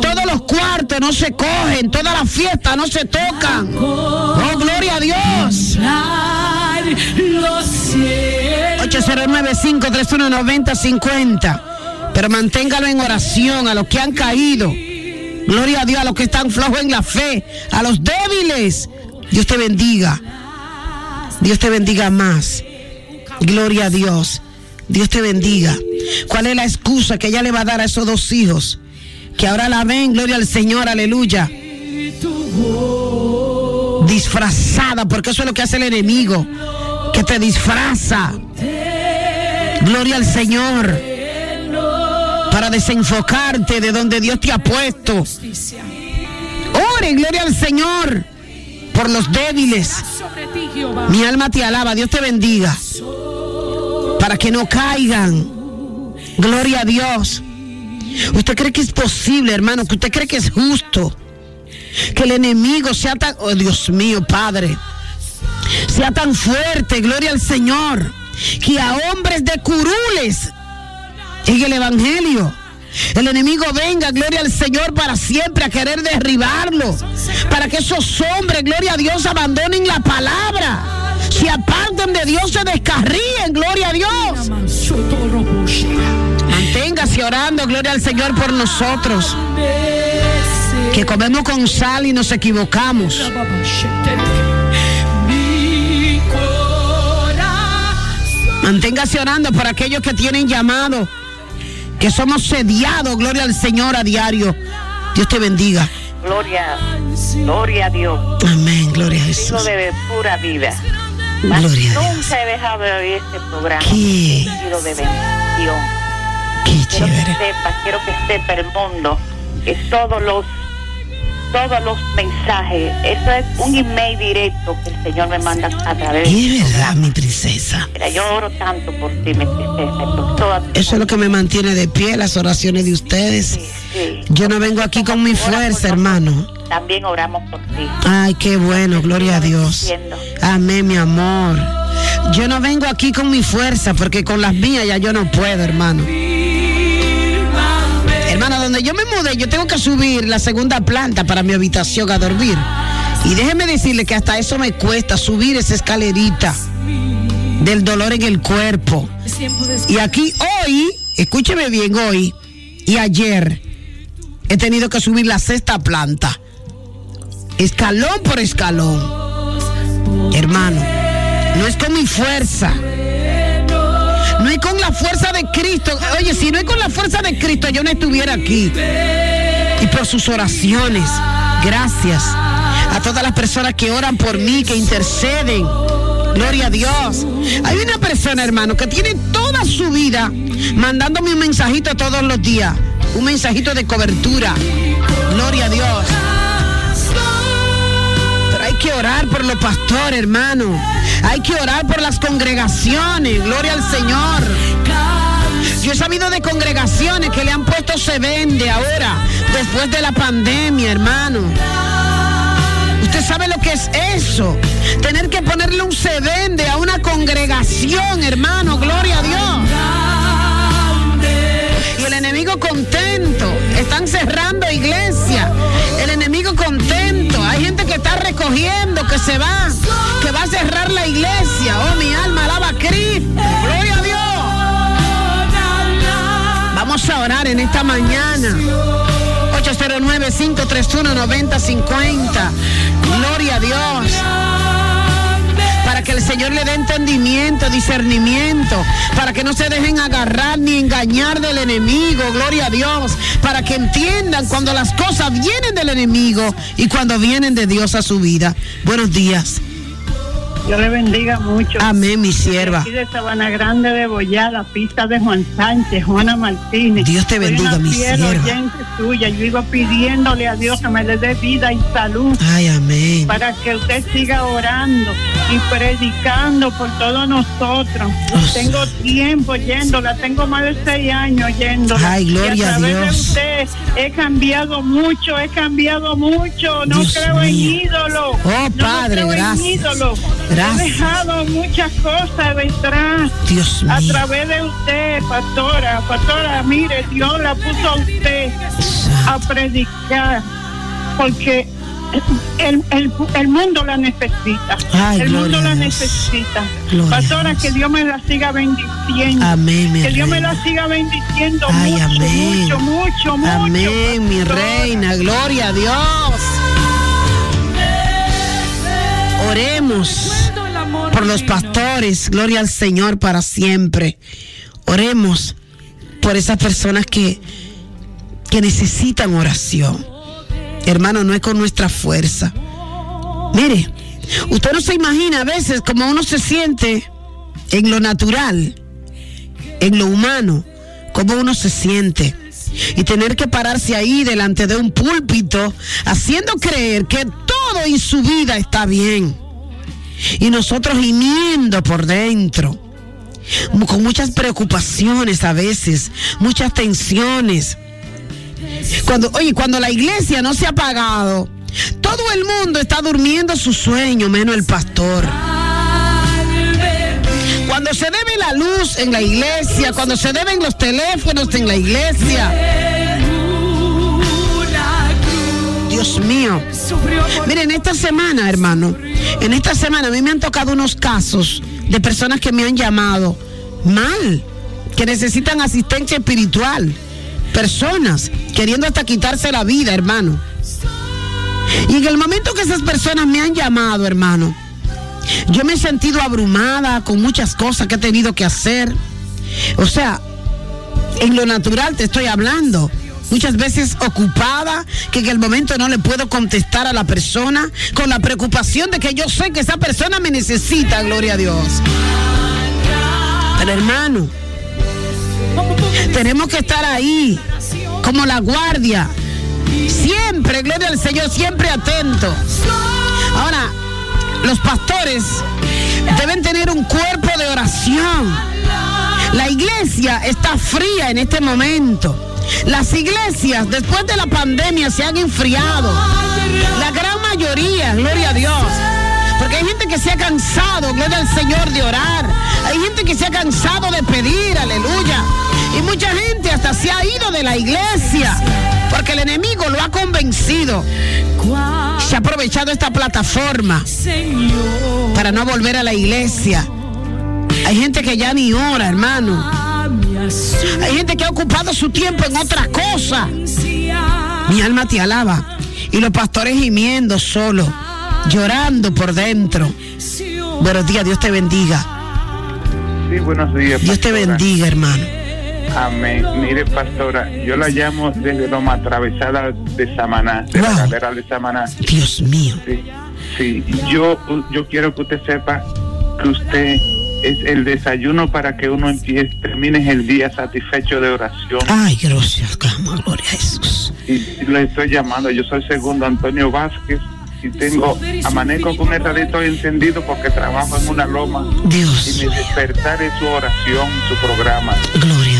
Todos los cuartos no se cogen, todas las fiestas no se tocan. Oh, gloria a Dios. 809-531-9050. Pero manténgalo en oración a los que han caído. Gloria a Dios a los que están flojos en la fe, a los débiles. Dios te bendiga. Dios te bendiga más. Gloria a Dios. Dios te bendiga. ¿Cuál es la excusa que ella le va a dar a esos dos hijos? Que ahora la ven, gloria al Señor, aleluya. Disfrazada, porque eso es lo que hace el enemigo, que te disfraza. Gloria al Señor para desenfocarte de donde Dios te ha puesto. Ore, gloria al Señor, por los débiles. Mi alma te alaba, Dios te bendiga. Para que no caigan. Gloria a Dios. ¿Usted cree que es posible, hermano? ¿Que usted cree que es justo? Que el enemigo sea tan, oh Dios mío, Padre, sea tan fuerte, gloria al Señor, que a hombres de curules en el Evangelio. El enemigo venga, gloria al Señor, para siempre a querer derribarlo. Para que esos hombres, gloria a Dios, abandonen la palabra. Se aparten de Dios, se descarríen, gloria a Dios. Manténgase orando, gloria al Señor, por nosotros. Que comemos con sal y nos equivocamos. Manténgase orando por aquellos que tienen llamado que somos sediados, gloria al Señor a diario. Dios te bendiga.
Gloria, gloria a Dios.
Amén, gloria a Jesús.
Hijo de pura vida.
Gloria a
nunca he dejado de oír este programa.
Qué-
de bendición.
Qué
Quiero que
chévere.
sepa, quiero que sepa el mundo que todos los todos los mensajes, eso es un email directo que el Señor me manda a través de
Es verdad, mi princesa.
Mira, yo oro tanto por ti, mi princesa, y por toda tu
Eso es lo que me mantiene de pie, las oraciones de ustedes.
sí.
Yo no vengo aquí con mi fuerza, hermano.
También oramos por ti.
Ay, qué bueno, gloria a Dios. Amén, mi amor. Yo no vengo aquí con mi fuerza, porque con las mías ya yo no puedo, hermano. Donde yo me mudé, yo tengo que subir la segunda planta para mi habitación a dormir. Y déjeme decirle que hasta eso me cuesta subir esa escalerita del dolor en el cuerpo. Y aquí hoy, escúcheme bien, hoy y ayer he tenido que subir la sexta planta. Escalón por escalón. Hermano, no es con mi fuerza. No es con la fuerza de Cristo. Oye, si no es con la fuerza de Cristo, yo no estuviera aquí. Y por sus oraciones, gracias a todas las personas que oran por mí, que interceden. Gloria a Dios. Hay una persona, hermano, que tiene toda su vida mandándome un mensajito todos los días. Un mensajito de cobertura. Gloria a Dios. Que orar por los pastores, hermano. Hay que orar por las congregaciones. Gloria al Señor. Yo he sabido de congregaciones que le han puesto se vende ahora, después de la pandemia, hermano. Usted sabe lo que es eso. Tener que ponerle un se vende a una congregación, hermano. Gloria a Dios. el enemigo contento. Están cerrando iglesia. Se va, que va a cerrar la iglesia. Oh, mi alma alaba a Cristo. Gloria a Dios. Vamos a orar en esta mañana. 809-531-9050. Gloria a Dios. Para que el Señor le dé entendimiento, discernimiento. Para que no se dejen agarrar ni engañar del enemigo. Gloria a Dios. Para que entiendan cuando las cosas vienen del enemigo y cuando vienen de Dios a su vida. Buenos días.
Dios le bendiga mucho.
Amén, mi sierva.
Aquí de Sabana Grande de Boyá, la pista de Juan Sánchez, Juana Martínez.
Dios te bendiga,
Soy una
mi sierva.
oyente suya. Yo iba pidiéndole a Dios que me le dé vida y salud.
Ay, amén.
Para que usted siga orando y predicando por todos nosotros. tengo tiempo oyéndola, tengo más de seis años oyéndola.
Ay, gloria
y a
Dios.
de usted he cambiado mucho, he cambiado mucho. No
Dios
creo en ídolo.
Oh,
Yo
Padre,
no creo
gracias.
En ídolo.
Gracias.
He dejado muchas cosas detrás.
Dios
A
mío.
través de usted, pastora. Pastora, mire, Dios la puso a usted a predicar. Porque el, el, el mundo la necesita.
Ay,
el mundo la necesita.
Gloria
Pastora, que Dios me la siga bendiciendo.
Amén, mi
Que Dios me la siga bendiciendo
Ay,
mucho,
amén.
mucho, mucho, mucho.
Amén, mi reina. Gloria a Dios. Oremos por los pastores. Gloria al Señor para siempre. Oremos por esas personas que, que necesitan oración. Hermano, no es con nuestra fuerza. Mire, usted no se imagina a veces como uno se siente en lo natural, en lo humano, como uno se siente. Y tener que pararse ahí delante de un púlpito, haciendo creer que todo en su vida está bien. Y nosotros gimiendo por dentro, con muchas preocupaciones a veces, muchas tensiones. Cuando, oye, cuando la iglesia no se ha pagado, todo el mundo está durmiendo su sueño, menos el pastor. Cuando se debe la luz en la iglesia, cuando se deben los teléfonos en la iglesia. Dios mío. Miren, esta semana, hermano, en esta semana a mí me han tocado unos casos de personas que me han llamado mal, que necesitan asistencia espiritual. Personas queriendo hasta quitarse la vida, hermano. Y en el momento que esas personas me han llamado, hermano, yo me he sentido abrumada con muchas cosas que he tenido que hacer. O sea, en lo natural te estoy hablando. Muchas veces ocupada, que en el momento no le puedo contestar a la persona, con la preocupación de que yo sé que esa persona me necesita, gloria a Dios. Pero hermano, tenemos que estar ahí, como la guardia, siempre, gloria al Señor, siempre atento. Ahora, los pastores deben tener un cuerpo de oración. La iglesia está fría en este momento. Las iglesias después de la pandemia se han enfriado. La gran mayoría, gloria a Dios. Porque hay gente que se ha cansado, gloria al Señor, de orar. Hay gente que se ha cansado de pedir, aleluya. Y mucha gente hasta se ha ido de la iglesia. Porque el enemigo lo ha convencido. Se ha aprovechado esta plataforma para no volver a la iglesia. Hay gente que ya ni ora, hermano. Hay gente que ha ocupado su tiempo en otras cosas. Mi alma te alaba. Y los pastores gimiendo solo, llorando por dentro. Buenos días, Dios te bendiga.
Sí, buenos días.
Dios te bendiga, hermano.
Amén. Mire, pastora, yo la llamo desde Loma Atravesada de Samaná, de la galera de Samaná.
Dios mío.
Sí, sí. Yo, yo quiero que usted sepa que usted es el desayuno para que uno empiece, termine el día satisfecho de oración.
Ay, gracias, cama, gloria a Jesús.
Y, le estoy llamando, yo soy segundo Antonio Vázquez y tengo, amanezco con el radito encendido porque trabajo en una loma.
Dios.
Y mi despertar es su oración, su programa.
Gloria.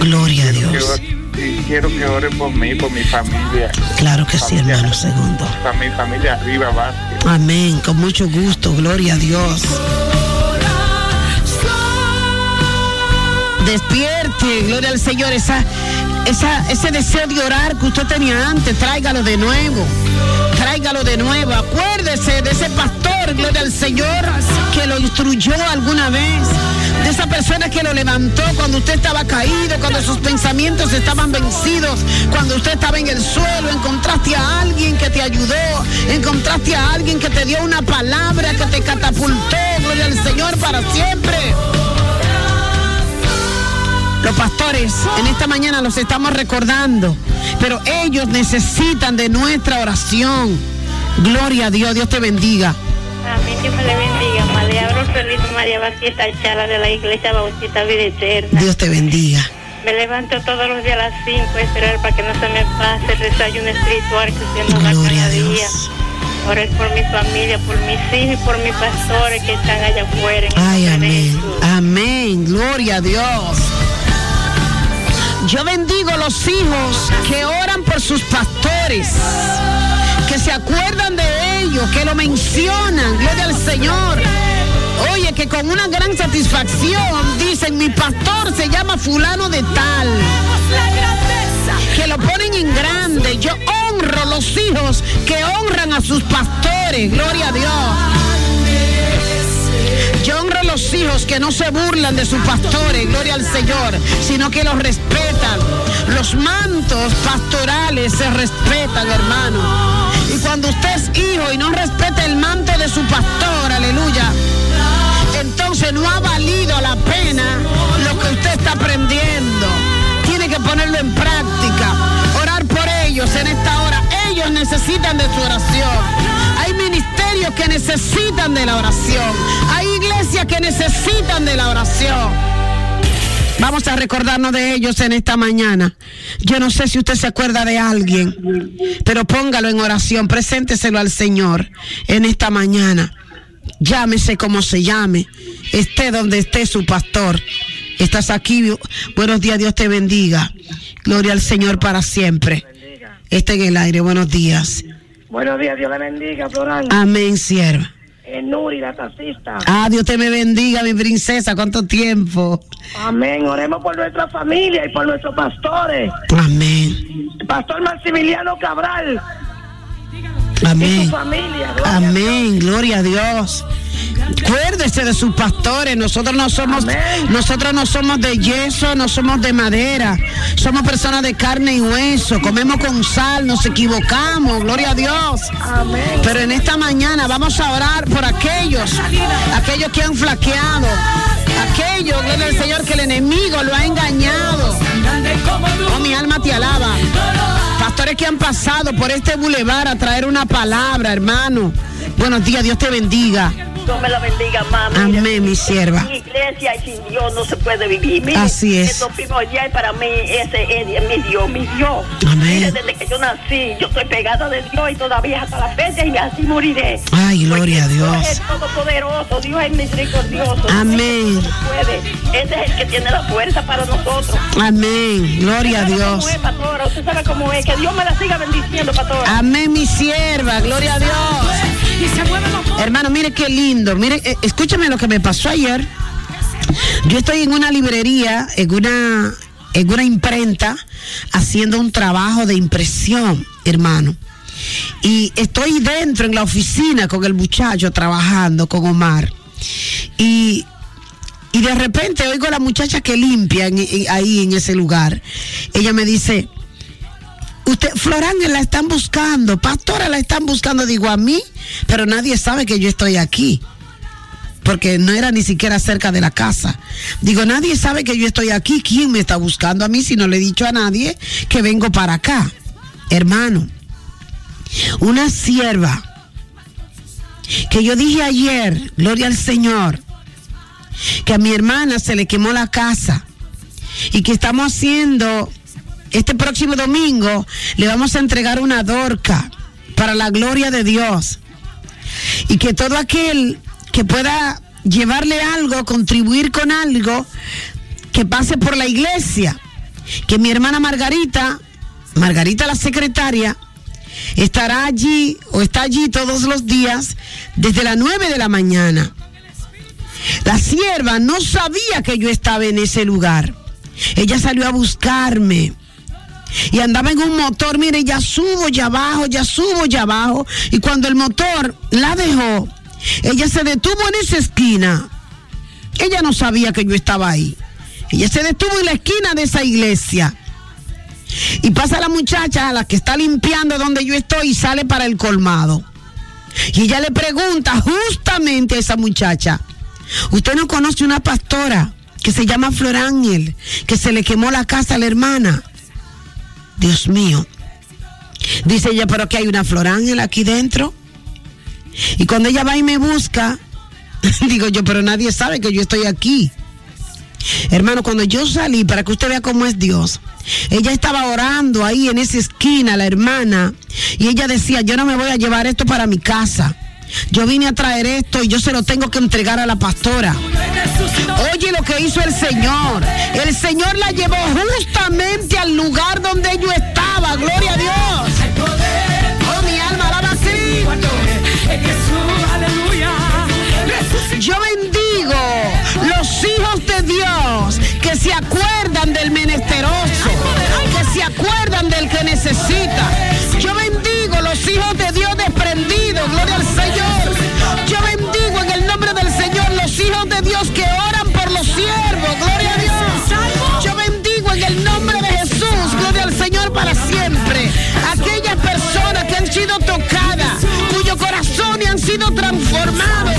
Gloria a Dios.
ore- y quiero que oren por mí, por mi familia.
Claro que sí, hermano segundo.
Para mi familia arriba, Vázquez.
Amén, con mucho gusto, gloria a Dios. Despierte, gloria al Señor, esa, esa, ese deseo de orar que usted tenía antes, tráigalo de nuevo. Tráigalo de nuevo. Acuérdese de ese pastor, gloria al Señor, que lo instruyó alguna vez. De esa persona que lo levantó cuando usted estaba caído, cuando sus pensamientos estaban vencidos, cuando usted estaba en el suelo. Encontraste a alguien que te ayudó. Encontraste a alguien que te dio una palabra, que te catapultó, gloria al Señor, para siempre. Los pastores en esta mañana los estamos recordando, pero ellos necesitan de nuestra oración. Gloria a Dios, Dios te bendiga.
Amén, Dios me le bendiga. María Rosalito María Batista Chala de la Iglesia Bautista Vida Eterna.
Dios te bendiga.
Me levanto todos los días a las 5 a esperar para que no se me pase el desayuno espiritual que usted nos da cada día. Orar por mi familia, por mis hijos y por mis pastores que están allá afuera. en
Ay,
de
amén. Amén. Gloria a Dios. Yo bendigo los hijos que oran por sus pastores, que se acuerdan de ellos, que lo mencionan. Gloria al Señor. Oye, que con una gran satisfacción dicen, mi pastor se llama fulano de tal. Que lo ponen en grande. Yo honro los hijos que honran a sus pastores. Gloria a Dios. Yo honro los hijos que no se burlan de sus pastores, gloria al Señor, sino que los respetan. Los mantos pastorales se respetan, hermano. Y cuando usted es hijo y no respeta el manto de su pastor, aleluya, entonces no ha valido la pena lo que usted está aprendiendo. Tiene que ponerlo en práctica. Orar por ellos en esta hora. Ellos necesitan de su oración. Ministerios que necesitan de la oración. Hay iglesias que necesitan de la oración. Vamos a recordarnos de ellos en esta mañana. Yo no sé si usted se acuerda de alguien, pero póngalo en oración, presénteselo al Señor en esta mañana. Llámese como se llame, esté donde esté su pastor. Estás aquí, buenos días, Dios te bendiga. Gloria al Señor para siempre. Está en el aire, buenos días.
Buenos días, Dios le bendiga, Floral.
Amén, sierva.
Eh, Nuri, la taxista.
Ah, Dios te me bendiga, mi princesa, cuánto tiempo.
Amén. Oremos por nuestra familia y por nuestros pastores.
Amén.
Pastor Maximiliano Cabral.
Amén.
Y su familia. gloria a
Amén, gloria a Dios. Acuérdese de sus pastores. Nosotros no somos, nosotros no somos de yeso, no somos de madera. Somos personas de carne y hueso. Comemos con sal, nos equivocamos. Gloria a Dios. Pero en esta mañana vamos a orar por aquellos, aquellos que han flaqueado, aquellos, gloria al Señor, que el enemigo lo ha engañado. Oh, mi alma te alaba. Pastores que han pasado por este bulevar a traer una palabra, hermano. Buenos días, Dios te bendiga.
Dios me la bendiga, mami.
Amén, mi sierva.
Sin iglesia y sin Dios no se puede vivir. Mire,
Así es.
Primordial para mí, ese es mi Dios, mi Dios.
Amén.
Mire, desde que yo nací, yo estoy pegada de Dios y todavía hasta la fecha y así moriré.
Ay, gloria a
Dios
Dios.
es todopoderoso, Dios es misericordioso.
Amén.
Puede. Ese es el que tiene la fuerza para nosotros.
Amén, gloria a
¿Usted sabe
Dios.
cómo es, pastora? Usted sabe cómo es. Que Dios me la siga bendiciendo, pastora.
Amén, mi sierva, gloria a Dios. Hermano, mire qué lindo. Mire, eh, escúchame lo que me pasó ayer. Yo estoy en una librería, en una, en una imprenta, haciendo un trabajo de impresión, hermano. Y estoy dentro en la oficina con el muchacho trabajando, con Omar. Y, y de repente oigo a la muchacha que limpia ahí en ese lugar. Ella me dice, Usted, la están buscando, pastora, la están buscando, digo a mí, pero nadie sabe que yo estoy aquí, porque no era ni siquiera cerca de la casa. Digo, nadie sabe que yo estoy aquí, ¿quién me está buscando a mí si no le he dicho a nadie que vengo para acá? Hermano, una sierva que yo dije ayer, gloria al Señor, que a mi hermana se le quemó la casa y que estamos haciendo este próximo domingo le vamos a entregar una dorca para la gloria de Dios. Y que todo aquel que pueda llevarle algo, contribuir con algo, que pase por la iglesia. Que mi hermana Margarita, Margarita la secretaria, estará allí o está allí todos los días desde las 9 de la mañana. La sierva no sabía que yo estaba en ese lugar. Ella salió a buscarme y andaba en un motor, mire, ya subo, ya bajo, ya subo, ya bajo. Y cuando el motor la dejó, ella se detuvo en esa esquina. Ella no sabía que yo estaba ahí. Ella se detuvo en la esquina de esa iglesia. Y pasa la muchacha a la que está limpiando donde yo estoy y sale para el colmado. Y ella le pregunta justamente a esa muchacha, ¿usted no conoce una pastora que se llama Flor Ángel, que se le quemó la casa a la hermana? Dios mío. Dice ella, pero que hay una florángel aquí dentro. Y cuando ella va y me busca, <laughs> digo yo, pero nadie sabe que yo estoy aquí. Hermano, cuando yo salí, para que usted vea cómo es Dios, ella estaba orando ahí en esa esquina, la hermana, y ella decía, yo no me voy a llevar esto para mi casa. Yo vine a traer esto y yo se lo tengo que entregar a la pastora. Oye lo que hizo el Señor. El Señor la llevó justamente al lugar donde yo estaba. Gloria a Dios. Oh, mi alma alaba así. Yo bendigo los hijos de Dios que se acuerdan del menesteroso, que se acuerdan del que necesita. hermano.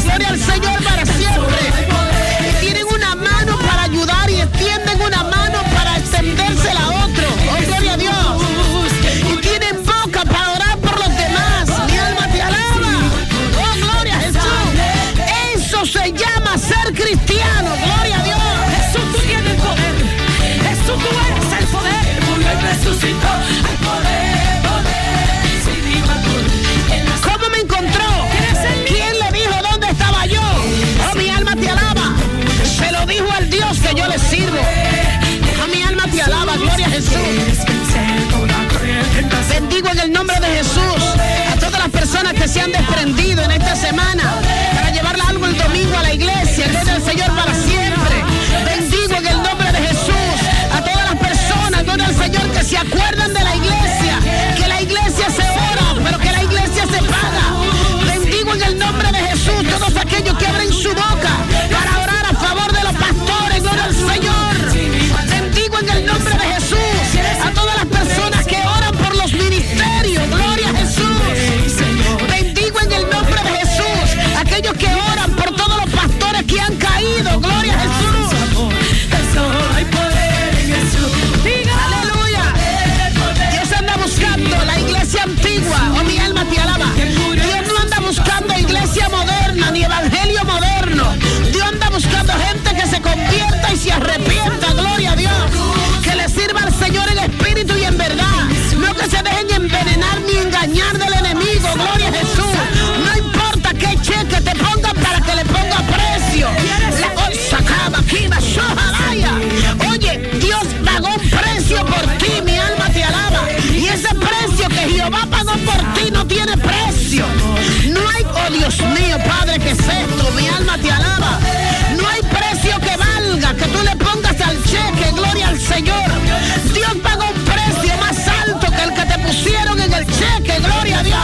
Dios pagó un precio más alto que el que te pusieron en el cheque, gloria a Dios.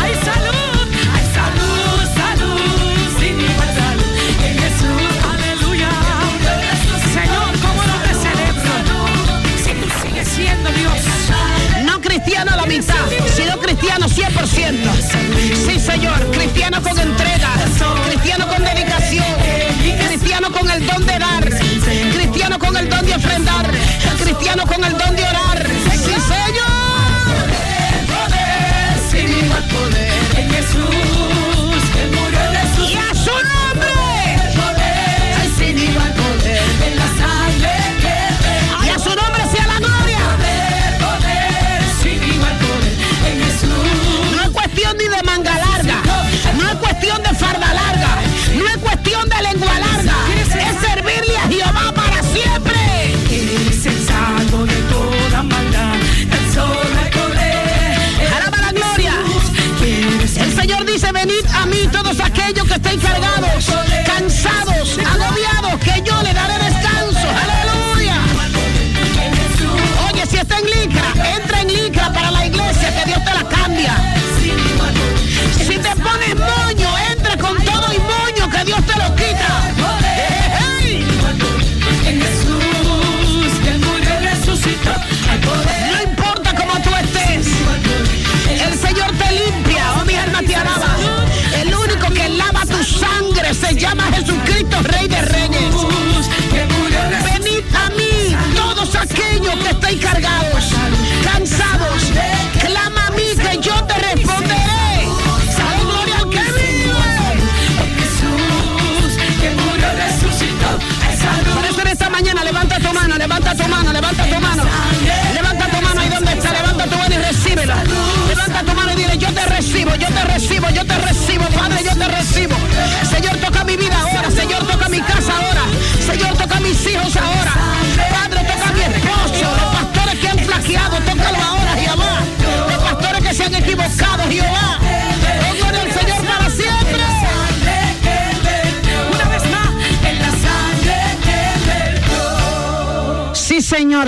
Hay salud, hay salud, salud, sin igual salud, en Jesús, aleluya. Señor, ¿cómo no te celebro? Si tú sigues siendo Dios.
No cristiano a la mitad, sino cristiano 100%. Sí, Señor, cristiano con entrega cristiano con el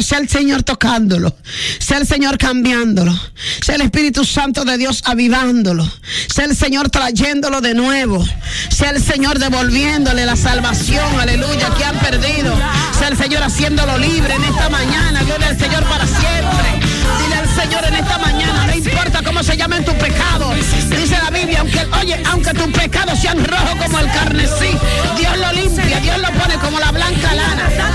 Sea
el
Señor tocándolo, sea el Señor cambiándolo, sea el Espíritu Santo de Dios avivándolo, sea el Señor trayéndolo de nuevo, sea el Señor devolviéndole la salvación, aleluya, que han perdido, sea el Señor haciéndolo libre en esta mañana, gloria al Señor para siempre. Dile al Señor en esta mañana, no importa cómo se llamen tus pecados, dice la Biblia, aunque, oye, aunque tus pecados sean rojos como el carnesí, Dios lo limpia, Dios lo pone como la blanca lana.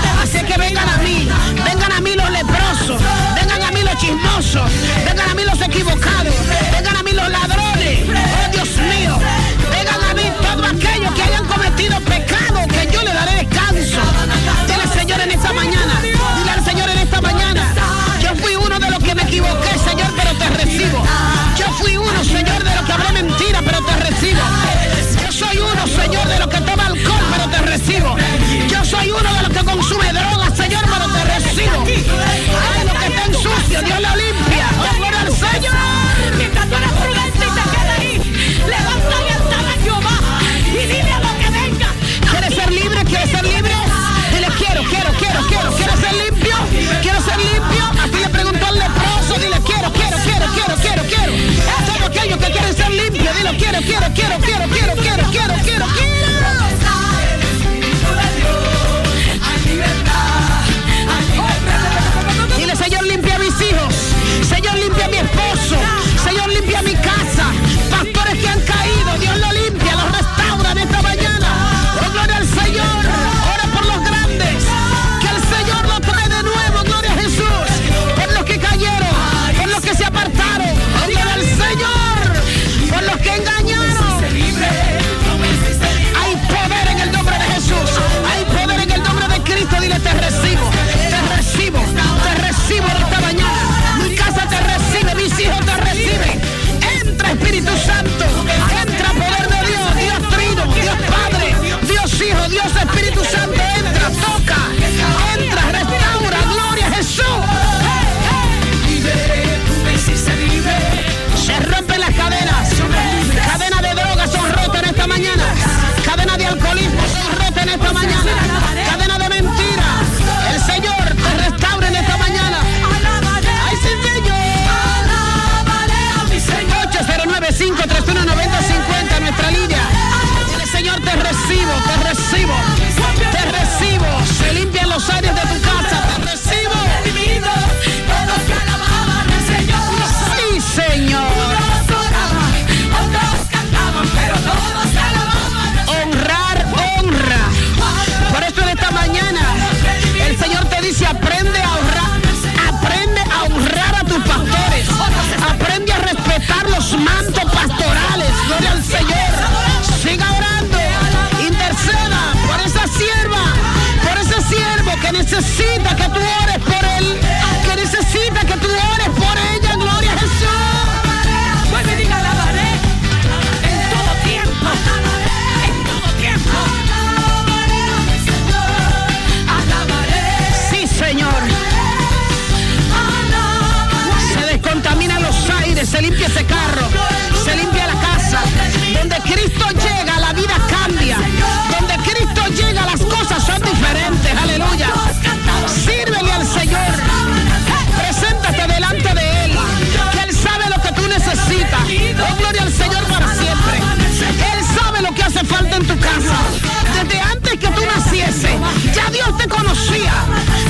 te conocía.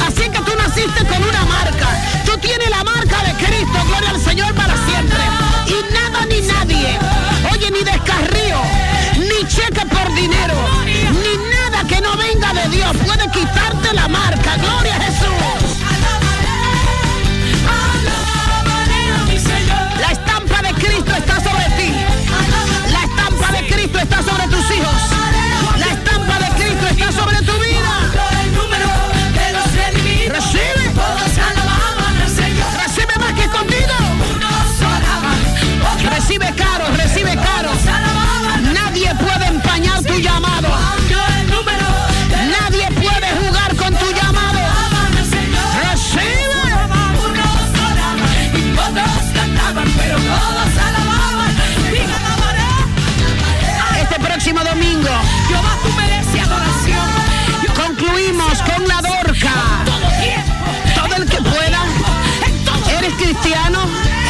Así que tú naciste con una marca. Tú tienes la marca de Cristo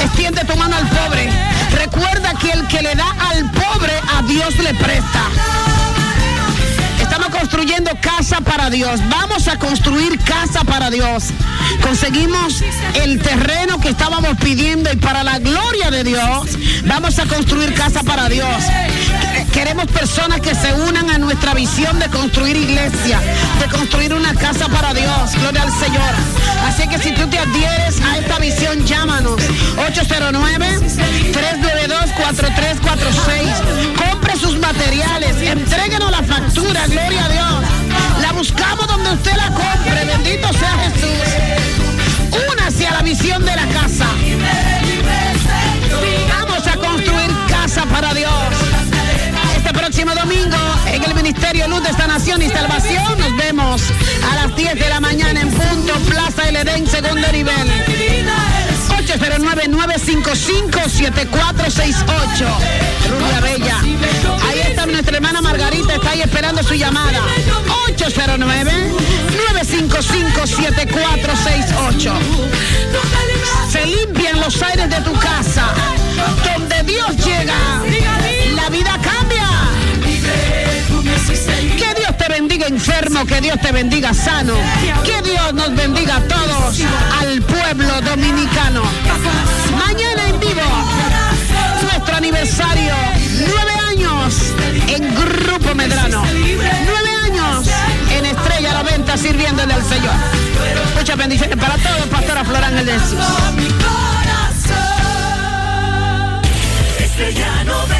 Extiende tu mano al pobre. Recuerda que el que le da al pobre, a Dios le presta. Estamos construyendo casa para Dios. Vamos a construir casa para Dios. Conseguimos el terreno que estábamos pidiendo y para la gloria de Dios vamos a construir casa para Dios. Queremos personas que se unan a nuestra visión de construir iglesia, de construir una casa para Dios. Gloria al Señor. Así que si tú te adhieres a esta visión, llámanos 809-392-4346. Compre sus materiales, entréguenos la factura, gloria a Dios. La buscamos donde usted la compre, bendito sea Jesús. Únase a la visión de la casa. Vamos a construir casa para Dios. Próximo domingo en el Ministerio Luz de esta Nación y Salvación nos vemos a las 10 de la mañana en punto Plaza El Edén, segundo nivel. 809-955-7468. Rubia Bella. Ahí está nuestra hermana Margarita, está ahí esperando su llamada. 809-955-7468. Se limpian los aires de tu casa. Donde Dios llega, la vida cambia. Que Dios te bendiga enfermo, que Dios te bendiga sano, que Dios nos bendiga a todos, al pueblo dominicano. Mañana en vivo, nuestro aniversario, nueve años en Grupo Medrano, nueve años en Estrella la Venta sirviéndole al Señor. Muchas bendiciones para todos, Pastora Florán Jesús.
Estrella 90.